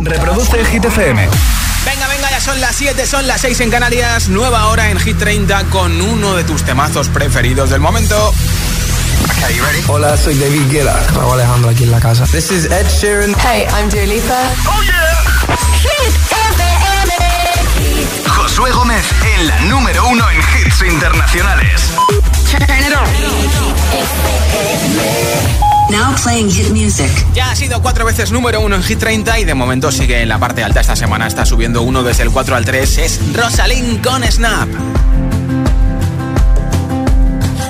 Reproduce Hit FM. Venga, venga, ya son las 7, son las 6 en Canarias. Nueva hora en Hit 30 con uno de tus temazos preferidos del momento. Hola, soy David Guetta. Raúl Alejandro aquí en la casa. This is Ed Sheeran. Hey, I'm Dua Lipa. ¡Oh, yeah! Hit FM. Josué Gómez en la número uno en hits internacionales. Now playing hit music. Ya ha sido cuatro veces número uno en Hit 30 y de momento sigue en la parte alta esta semana. Está subiendo uno desde el 4 al 3. Es Rosalind con Snap.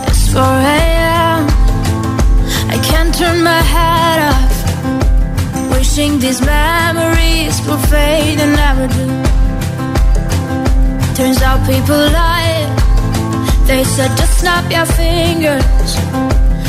It's 4 a.m. I can't turn my head off. Wishing these memories will fade and never do. Turns out people lie. They said just snap your fingers.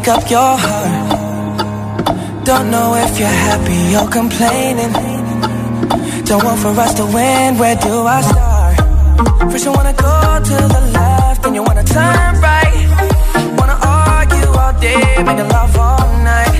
make up your heart. Don't know if you're happy or complaining. Don't want for us to win. Where do I start? First you wanna go to the left, then you wanna turn right. Wanna argue all day, making love all night.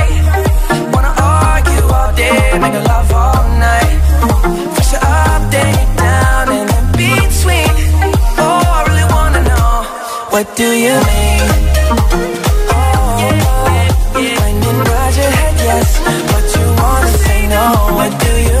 Love all night. Down, and in between. Oh, I really wanna know, what do you mean? Oh, nod your head yes, but you wanna say no. What do you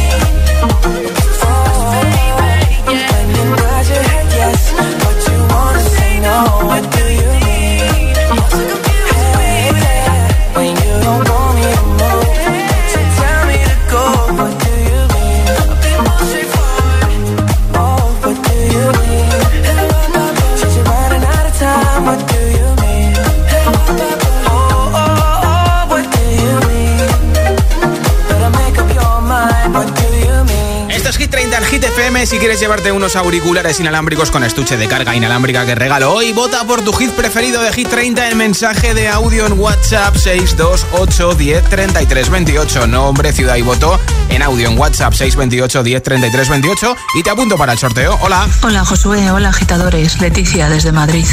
Llevarte unos auriculares inalámbricos con estuche de carga inalámbrica que regalo hoy, vota por tu hit preferido de Hit 30 en mensaje de audio en WhatsApp 628 10 33 28. Nombre, ciudad y voto en audio en WhatsApp 628 10 33 28. Y te apunto para el sorteo. Hola. Hola Josué, hola agitadores, Leticia desde Madrid.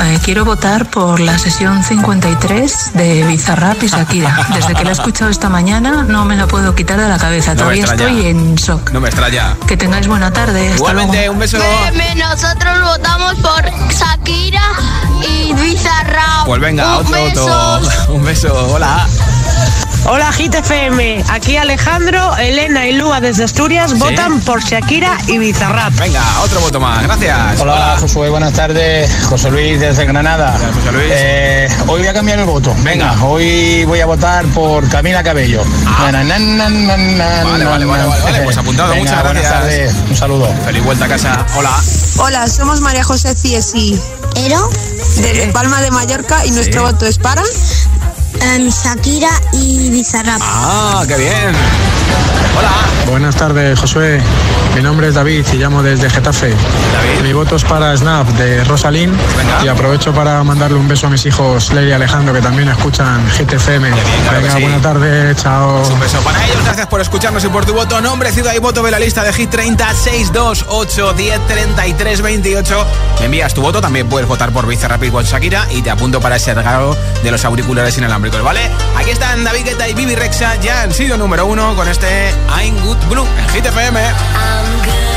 Eh, quiero votar por la sesión 53 de Bizarrap y Shakira. Desde que la he escuchado esta mañana no me la puedo quitar de la cabeza. No Todavía estoy en shock. No me extraña. Que tengáis buena tarde. Hasta Igualmente, luego. un beso. Nosotros votamos por Shakira y Bizarrap. Pues venga, Un otro beso. voto. Un beso. Hola. Hola Hit FM, aquí Alejandro, Elena y Lua desde Asturias votan por Shakira y Bizarrap. Venga, otro voto más. Gracias. Hola, Josué, buenas tardes. José Luis desde Granada. Hola, José Luis. Eh, hoy voy a cambiar el voto. Venga. hoy voy a votar por Camila Cabello. Na, na, na, na, na, na, Ah. Vale, na, vale, vale, vale, vale, pues apuntado, Venga, muchas buenas gracias. tardes. Un saludo. Feliz vuelta a casa. Hola. Hola, somos María José Ciesi ¿Ero? de Palma de Mallorca y nuestro voto es para em, Shakira y Bizarrap. Ah, qué bien. Hola. Buenas tardes, Josué. Mi nombre es David y llamo desde Getafe. Mi voto es para Snap de Rosalín y aprovecho para mandarle un beso a mis hijos Leila y Alejandro que también escuchan GTFM. Venga, buena tarde, chao. Un beso para ellos, gracias por escucharnos y por tu voto. Nombre, ciudad y voto de la lista de Hit 30 628 10 33 28. Me envías tu voto, también puedes votar por Bizarrap y Shakira y te apunto para ese regalo de los auriculares ¿vale? Aquí están David Guetta y Bibi Rexa, ya han sido número uno con este I'm Good Blue en Hit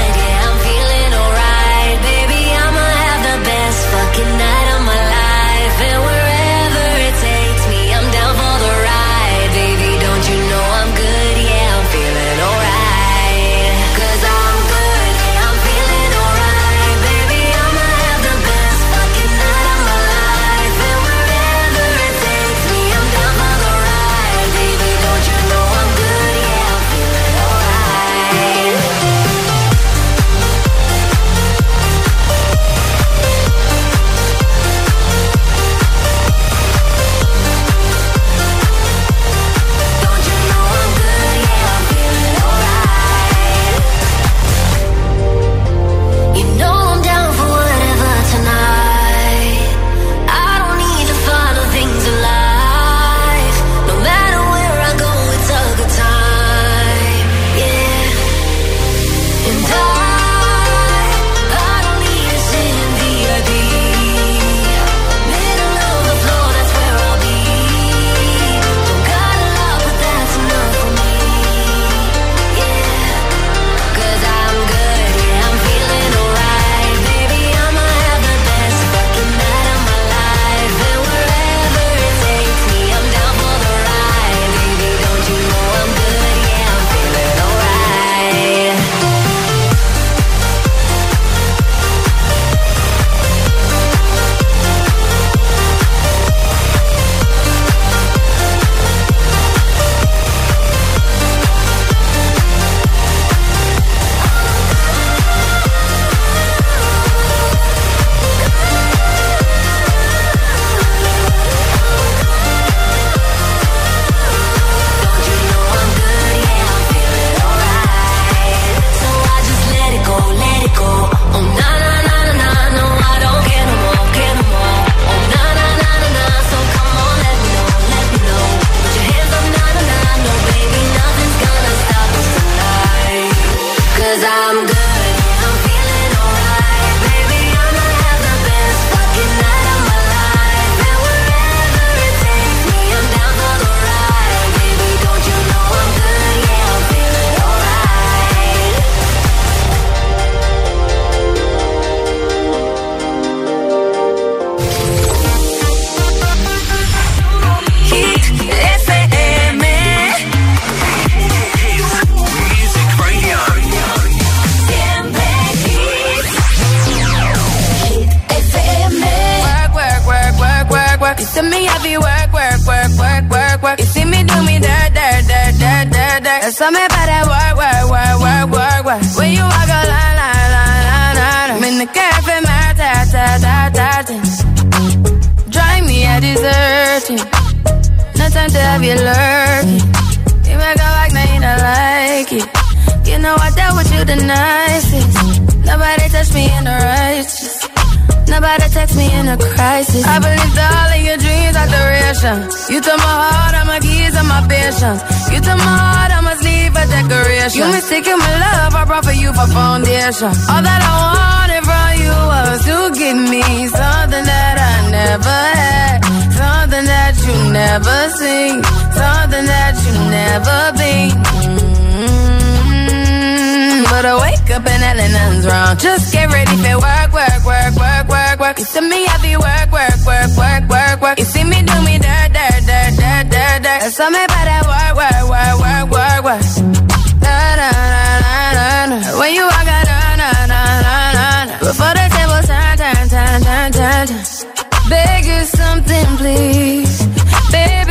seen, something that you never been. Mm-hmm. But I wake up and hell nothing's wrong. Just get ready for work, work, work, work, work, work. You see me, I be work, work, work, work, work, work. You see me do me dirt, dirt, dirt, dirt, dirt, dirt. There's something about that work, work, work, work, work, work. Da, da, da, da, da, da. When you walk out before the tables turn, turn, turn, turn, turn, turn. Beg you something, please. Baby,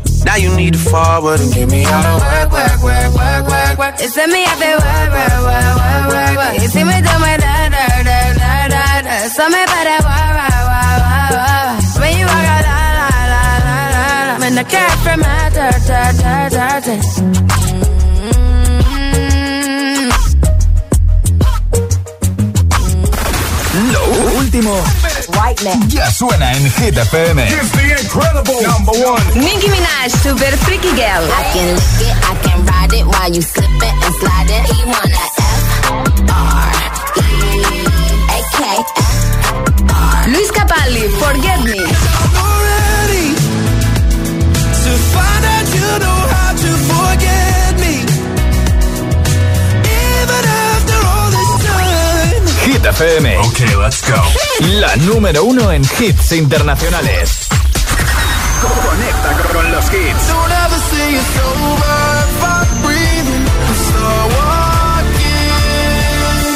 Now you need to forward and give me all the work, work, work, work, work, work. You send me up there, work, work, work, work, work, work. You see me do my da da da da da da. So me para work, work, work, work, work. When you walk out, la la la la la la. When the cat from my da da da da da. Lo último ya suena en Hit FM. Nicki Minaj, Super Freaky Girl. I can lick it, I can ride it while you slip it and slide it. He wanna F R E A K F R. Luis Capaldi, Forget Me. To find out you know how to forget Hit FM. Ok, let's go. La número uno en hits internacionales. Conecta con los hits. Don't ever say it's over if I'm breathing. Start walking.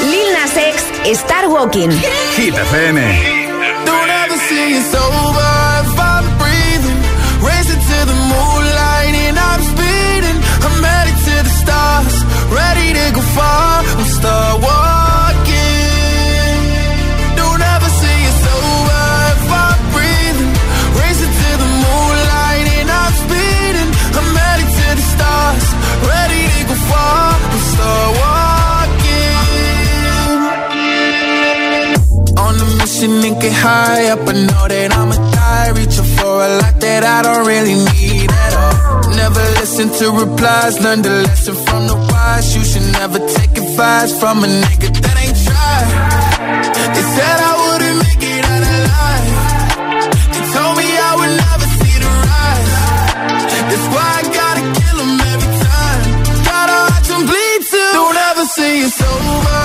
Lil Nas X, Star Walking. Hit FM. Don't ever say it's over if I'm breathing. Racing to the moonlight and I'm speeding. I'm headed to the stars, ready to go far. I'm start walking. Mission and get high up. I know that I'ma die. Reaching for a lot that I don't really need at all. Never listen to replies. Learn the lesson from the wise. You should never take advice from a nigga that ain't tried. They said I wouldn't make it out alive. They told me I would never see the. That's why I gotta every time. Gotta it's over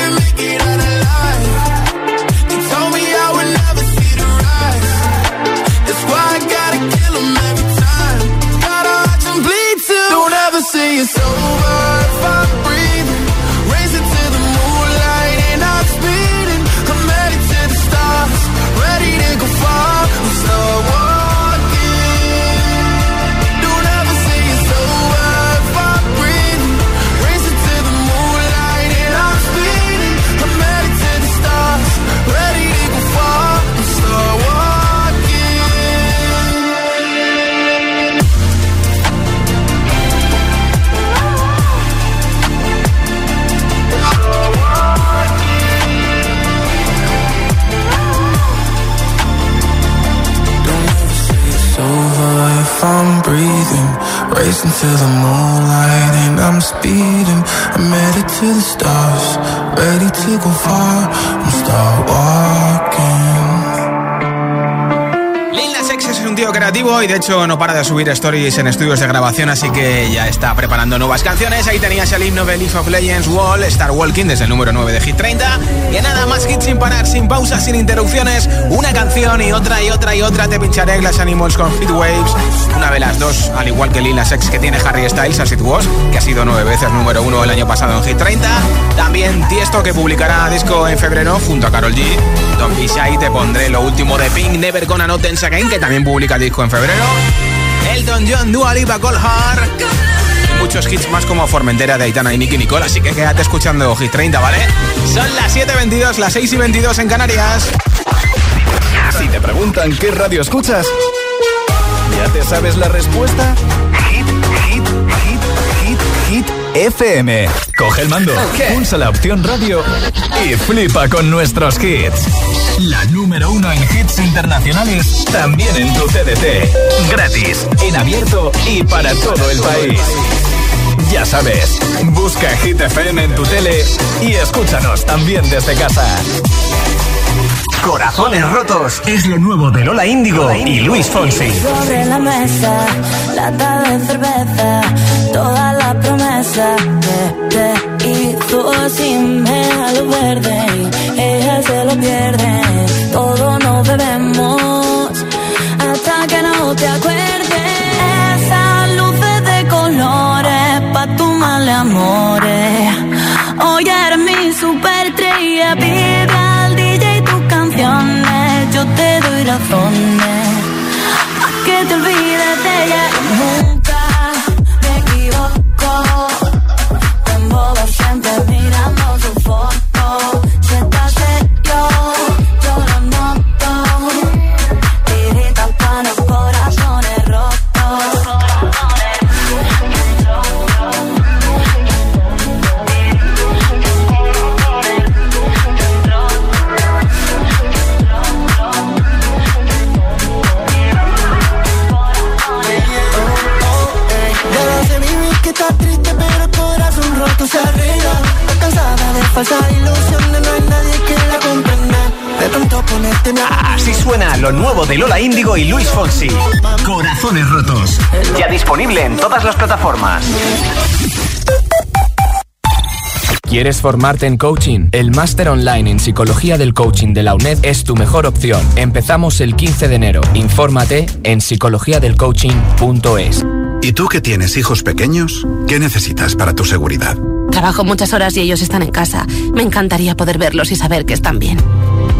see it's over. Y de hecho no para de subir stories en estudios de grabación, así que ya está preparando nuevas canciones. Ahí tenías el himno de Leaf of Legends Wall, Star Walking desde el número 9 de Hit 30. Y nada más hits sin parar, sin pausas, sin interrupciones. Una canción y otra y otra y otra. Te pincharé Glass Animals con Hit Waves. Una de las dos, al igual que Lila Sex que tiene Harry Styles, As It Was, que ha sido nueve veces número uno el año pasado en Hit 30. También Tiesto, que publicará disco en febrero junto a Carol G. Don Bishai, te pondré lo último de Pink, Never Gonna Not Dance Again, que también publica disco en febrero. Elton John, Dua Lipa, Cold Heart. Y muchos hits más como Formentera de Aitana y Nicky Nicole. Así que quédate escuchando Hit 30, ¿vale? Son las 7.22, las 6 y 22 en Canarias. Si te preguntan qué radio escuchas, ¿ya te sabes la respuesta? Hit, hit, hit, hit, hit. FM. Coge el mando, pulsa la opción radio y flipa con nuestros hits. La número uno en hits internacionales, también en tu CDT. Gratis, en abierto y para todo el país. Ya sabes, busca Hit FM en tu tele y escúchanos también desde casa. Corazones rotos es lo nuevo de Lola Índigo y Luis Fonsi. Sobre la mesa, lata de cerveza, toda la promesa que te hizo sin lo verde. Ella se lo pierde, todo nos bebemos hasta que no te acuerdes. Esas luces de colores pa' tu mal amores. Hoy eres mi superestrella, pide al DJ tus canciones, yo te doy razones. Así suena lo nuevo de Lola Índigo y Luis Fonsi. Corazones rotos. Ya disponible en todas las plataformas. ¿Quieres formarte en coaching? El máster online en psicología del coaching de la UNED es tu mejor opción. Empezamos el 15 de enero. Infórmate en psicologiadelcoaching.es. ¿Y tú que tienes hijos pequeños? ¿Qué necesitas para tu seguridad? Trabajo muchas horas y ellos están en casa. Me encantaría poder verlos y saber que están bien.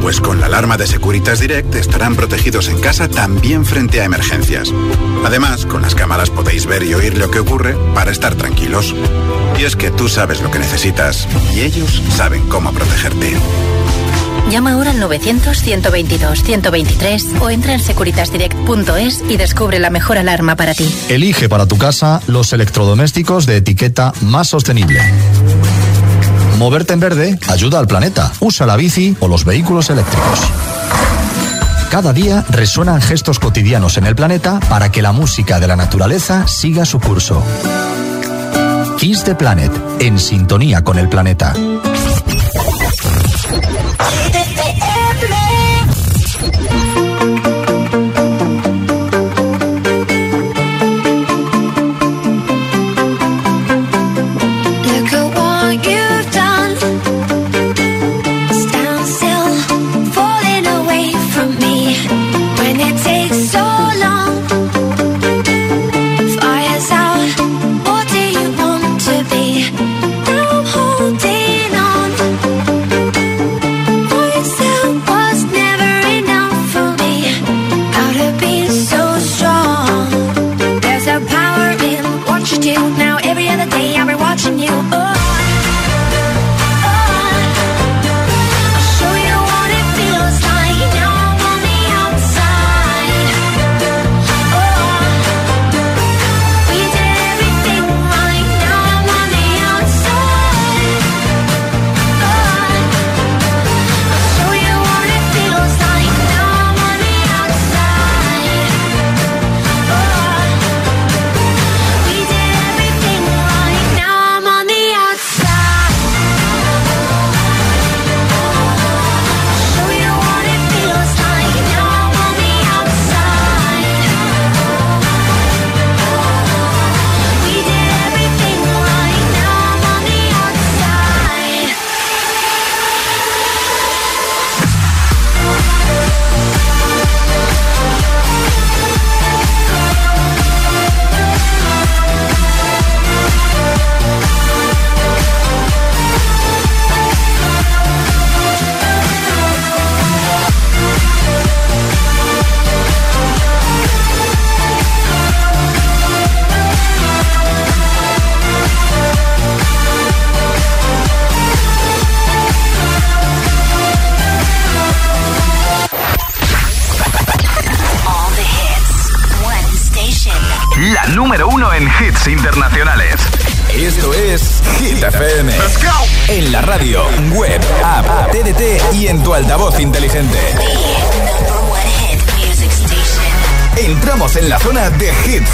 Pues con la alarma de Securitas Direct estarán protegidos en casa también frente a emergencias. Además, con las cámaras podéis ver y oír lo que ocurre para estar tranquilos. Y es que tú sabes lo que necesitas y ellos saben cómo protegerte. Llama ahora al 900-122-123 o entra en securitasdirect.es y descubre la mejor alarma para ti. Elige para tu casa los electrodomésticos de etiqueta más sostenible. Moverte en verde ayuda al planeta. Usa la bici o los vehículos eléctricos. Cada día resuenan gestos cotidianos en el planeta para que la música de la naturaleza siga su curso. Kiss the Planet, en sintonía con el planeta.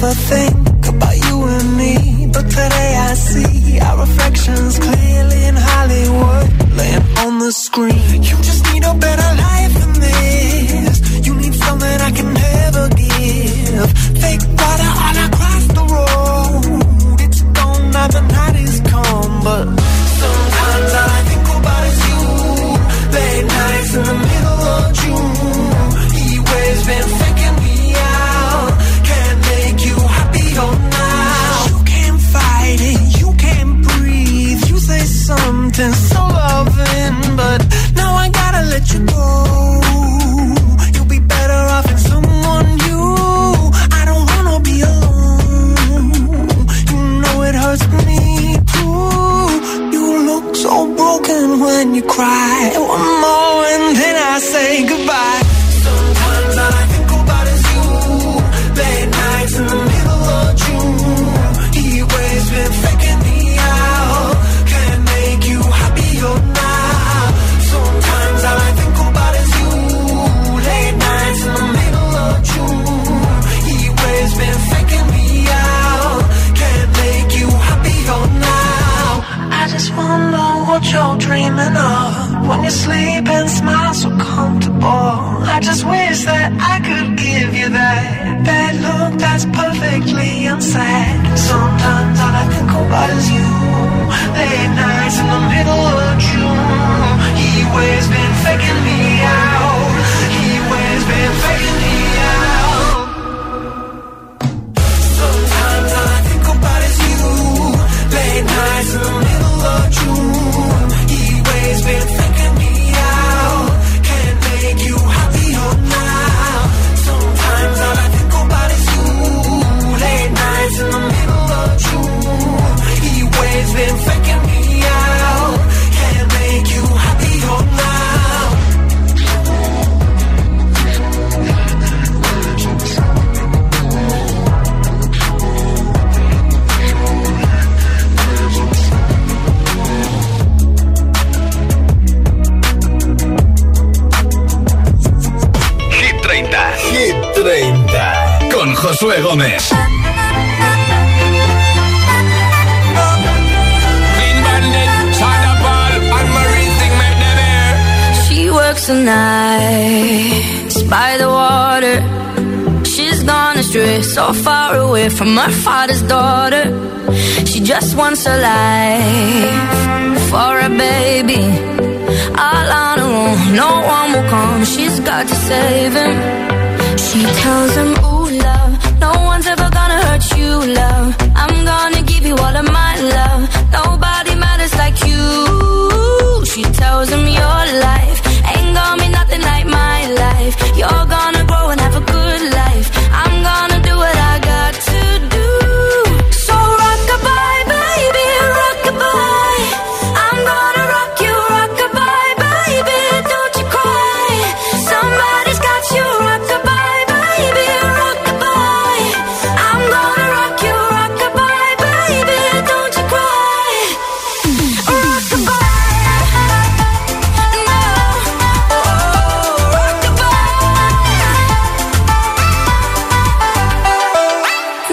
never think about you and me. But today I see our reflections clearly in Hollywood, laying on the screen. from her father's daughter. She just wants a life for a baby. All on her own, no one will come. She's got to save him. She tells him.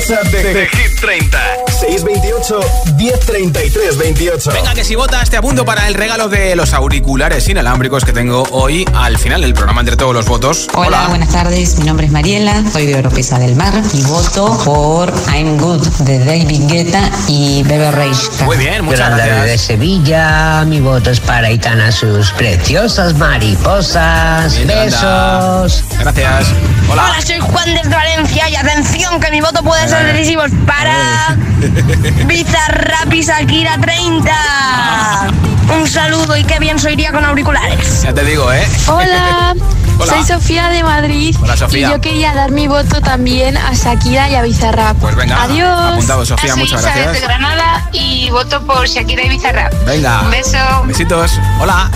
WhatsApp de, Hit 30. 628 1033 28. Venga, que si votas te apunto para el regalo de los auriculares inalámbricos que tengo hoy al final del programa entre todos los votos. Hola, buenas tardes. Mi nombre es Mariela, soy de Oropesa del Mar y voto por I'm Good de David Guetta y Bebe Rage. Muy bien, muchas Yolanda gracias. de Sevilla, mi voto es para Itana, sus preciosas mariposas. Bien. Besos. Gracias. Hola. Hola, soy Juan desde Valencia y atención que mi voto puede ser decisivo para Bizarrap y Shakira 30. Un saludo y qué bien se iría con auriculares. Ya te digo, ¿eh? Hola, Hola. soy Sofía de Madrid. Hola, Sofía. Y yo quería dar mi voto también a Shakira y a Bizarrap. Pues venga, Adiós. apuntado, Sofía, muchas gracias. Granada y voto por Shakira y Bizarrap. Venga. Un beso. Besitos. Hola.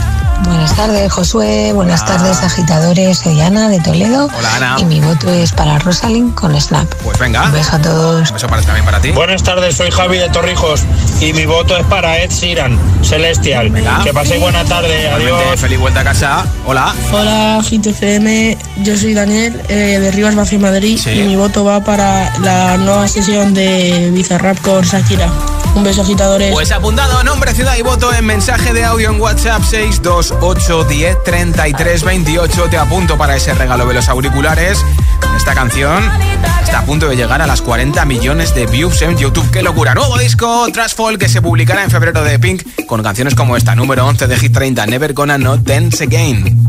Buenas tardes, Josué. Buenas tardes, agitadores. Soy Ana de Toledo. Hola, Ana. Y mi voto es para Rosalind con Snap. Pues venga. Un beso a todos. Un beso para, también para ti. Buenas tardes, soy Javi de Torrijos y mi voto es para Ed Sheeran, Celestial. Que paséis buena tarde, adiós. Feliz vuelta a casa. Hola. Hola, Hit FM. Yo soy Daniel eh, de Rivas Mafia Madrid Sí. y mi voto va para la nueva sesión de Bizarrap con Shakira. Un beso, agitadores. Pues apuntado, nombre, ciudad y voto en mensaje de audio en WhatsApp 628 10 33 28. Te apunto para ese regalo de los auriculares. Esta canción está a punto de llegar a las 40 millones de views en YouTube. ¡Qué locura! Nuevo disco Trash Fall que se publicará en febrero de Pink con canciones como esta, número 11 de Hit 30, Never Gonna Not Dance Again.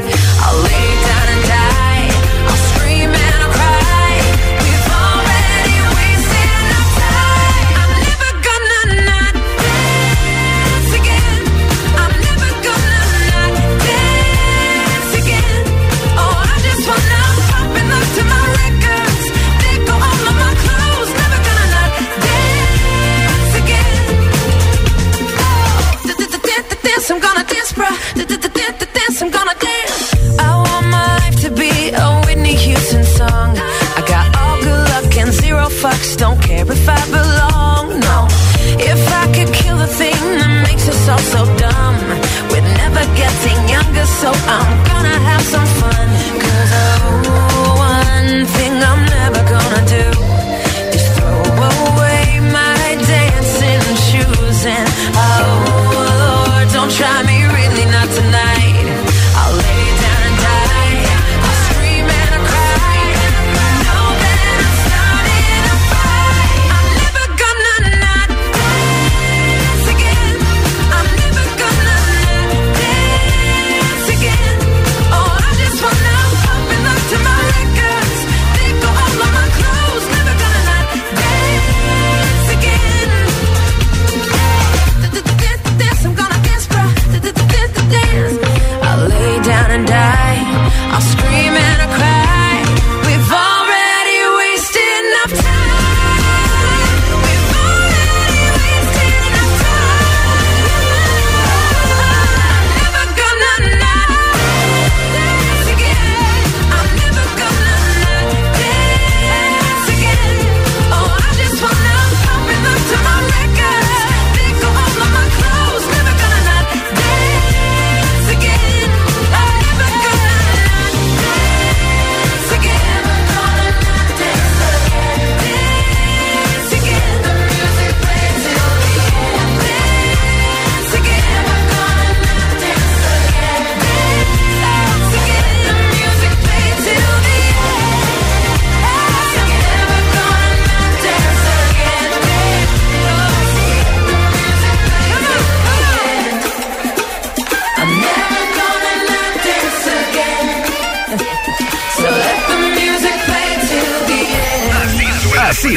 I'm gonna dance. I want my life to be a Whitney Houston song. I got all good luck and zero fucks. Don't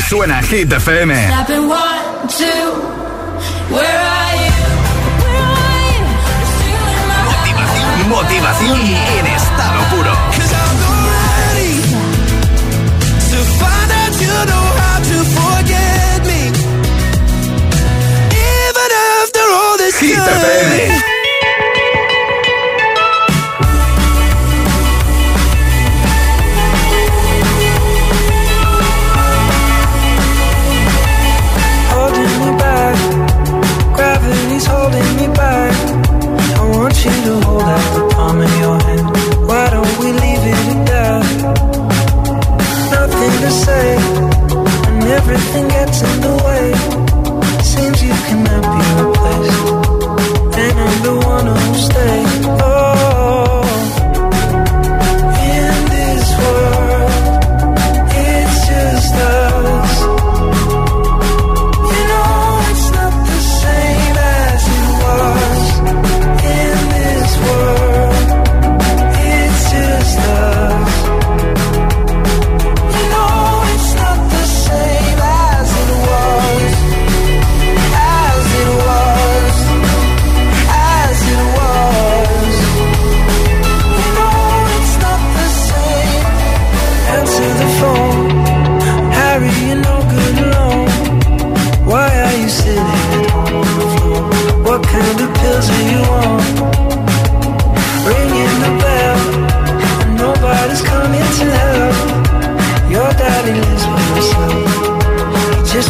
Suena Hit FM. Motivación, motivación en estado puro. Hit FM. say, and everything gets in the way. Seems you can never.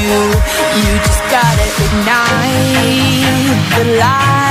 you. You just gotta ignite the light.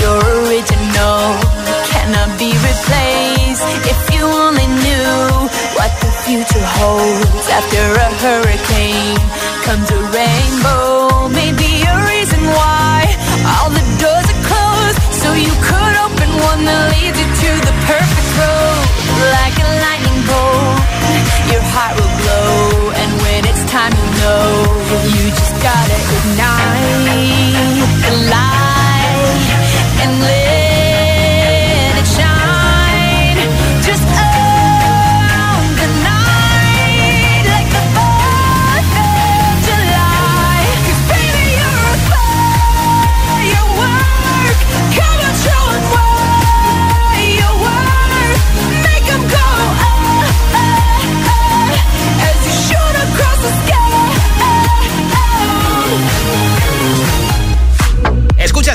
You're original, cannot be replaced. If you only knew what the future holds after a hurricane comes a rainbow. Maybe a reason why all the doors are closed, so you could open one that leads you to the perfect road. Like a lightning bolt, your heart will glow, and when it's time, you know you just gotta ignite the light and live.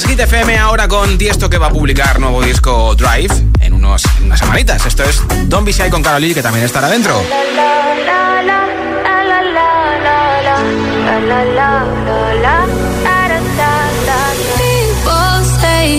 Hit FM ahora con Tiesto que va a publicar nuevo disco Drive en, unos, unas semanitas. Esto es Don't Be con Carolina que también estará dentro.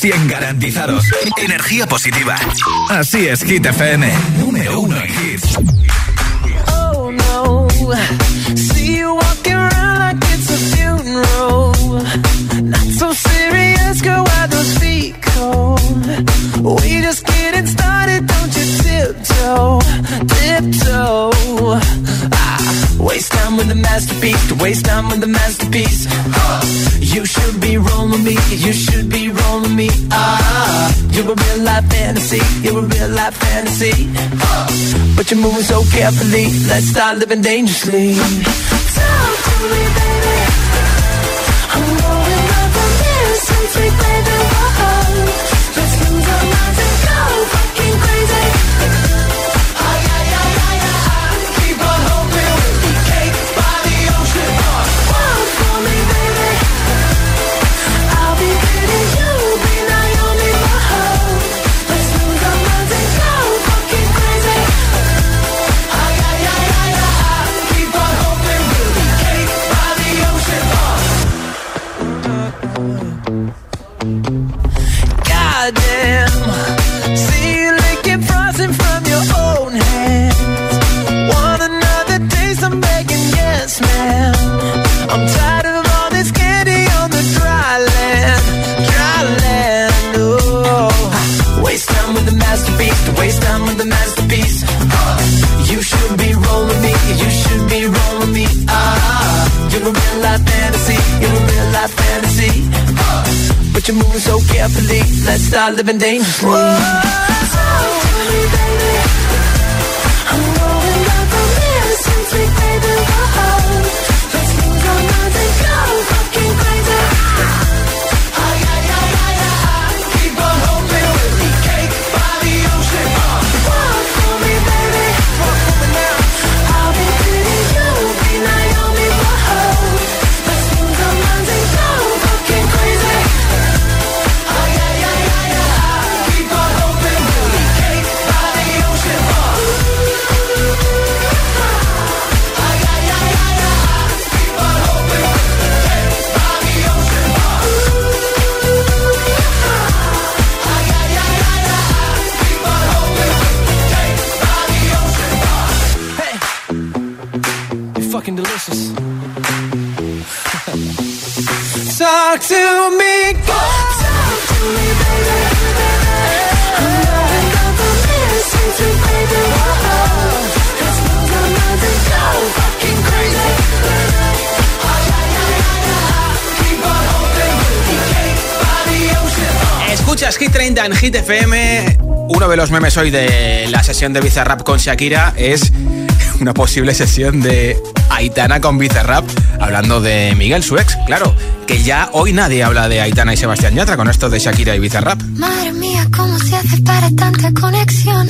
100% garantizados. Energía positiva. Así es, Hit FM. Número uno en hits. Oh no, see you walking around like it's a funeral. Not so serious, girl, why those feet cold? We just getting started, don't you tiptoe, tiptoe. Ah, waste time with the masterpiece, waste time with the masterpiece. Uh, you should be rolling me, you should be me. Ah, you're a real life fantasy, you're a real life fantasy. Uh, but you're moving so carefully, let's start living dangerously. Talk to me, baby. I'm going up on this since we Let's start living dangerously. Whoa. Escuchas Hit 30 en Hit FM. Uno de los memes hoy de la sesión de Bizarrap con Shakira es una posible sesión de Aitana con Bizarrap hablando de Miguel, su ex, claro. Que ya hoy nadie habla de Aitana y Sebastián Yatra con esto de Shakira y Bizarrap. Madre mía, ¿cómo se hace para tanta conexión?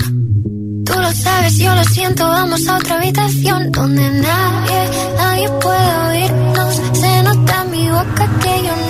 Tú lo sabes, yo lo siento, vamos a otra habitación donde nadie, nadie puede oírnos. Se nota en mi boca que yo no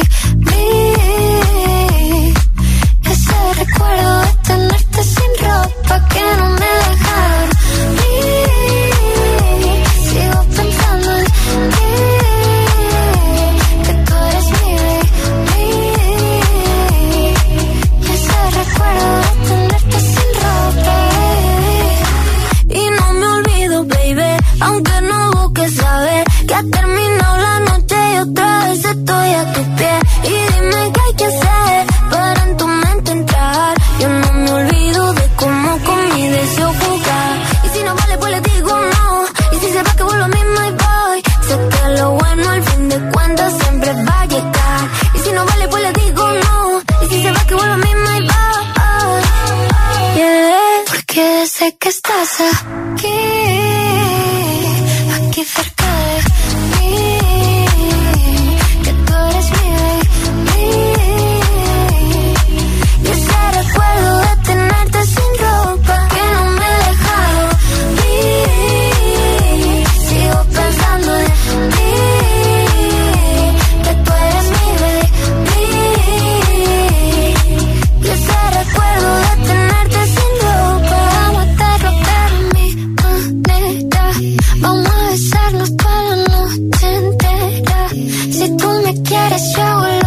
Si tú me quieres, yo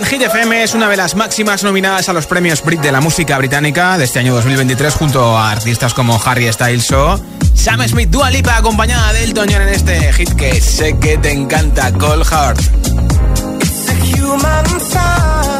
en Hit FM es una de las máximas nominadas a los premios Brit de la música británica de este año 2023 junto a artistas como Harry Styles o Sam Smith, Dua Lipa acompañada de Elton John en este hit que sé que te encanta, Cold Heart. Menos publicidad.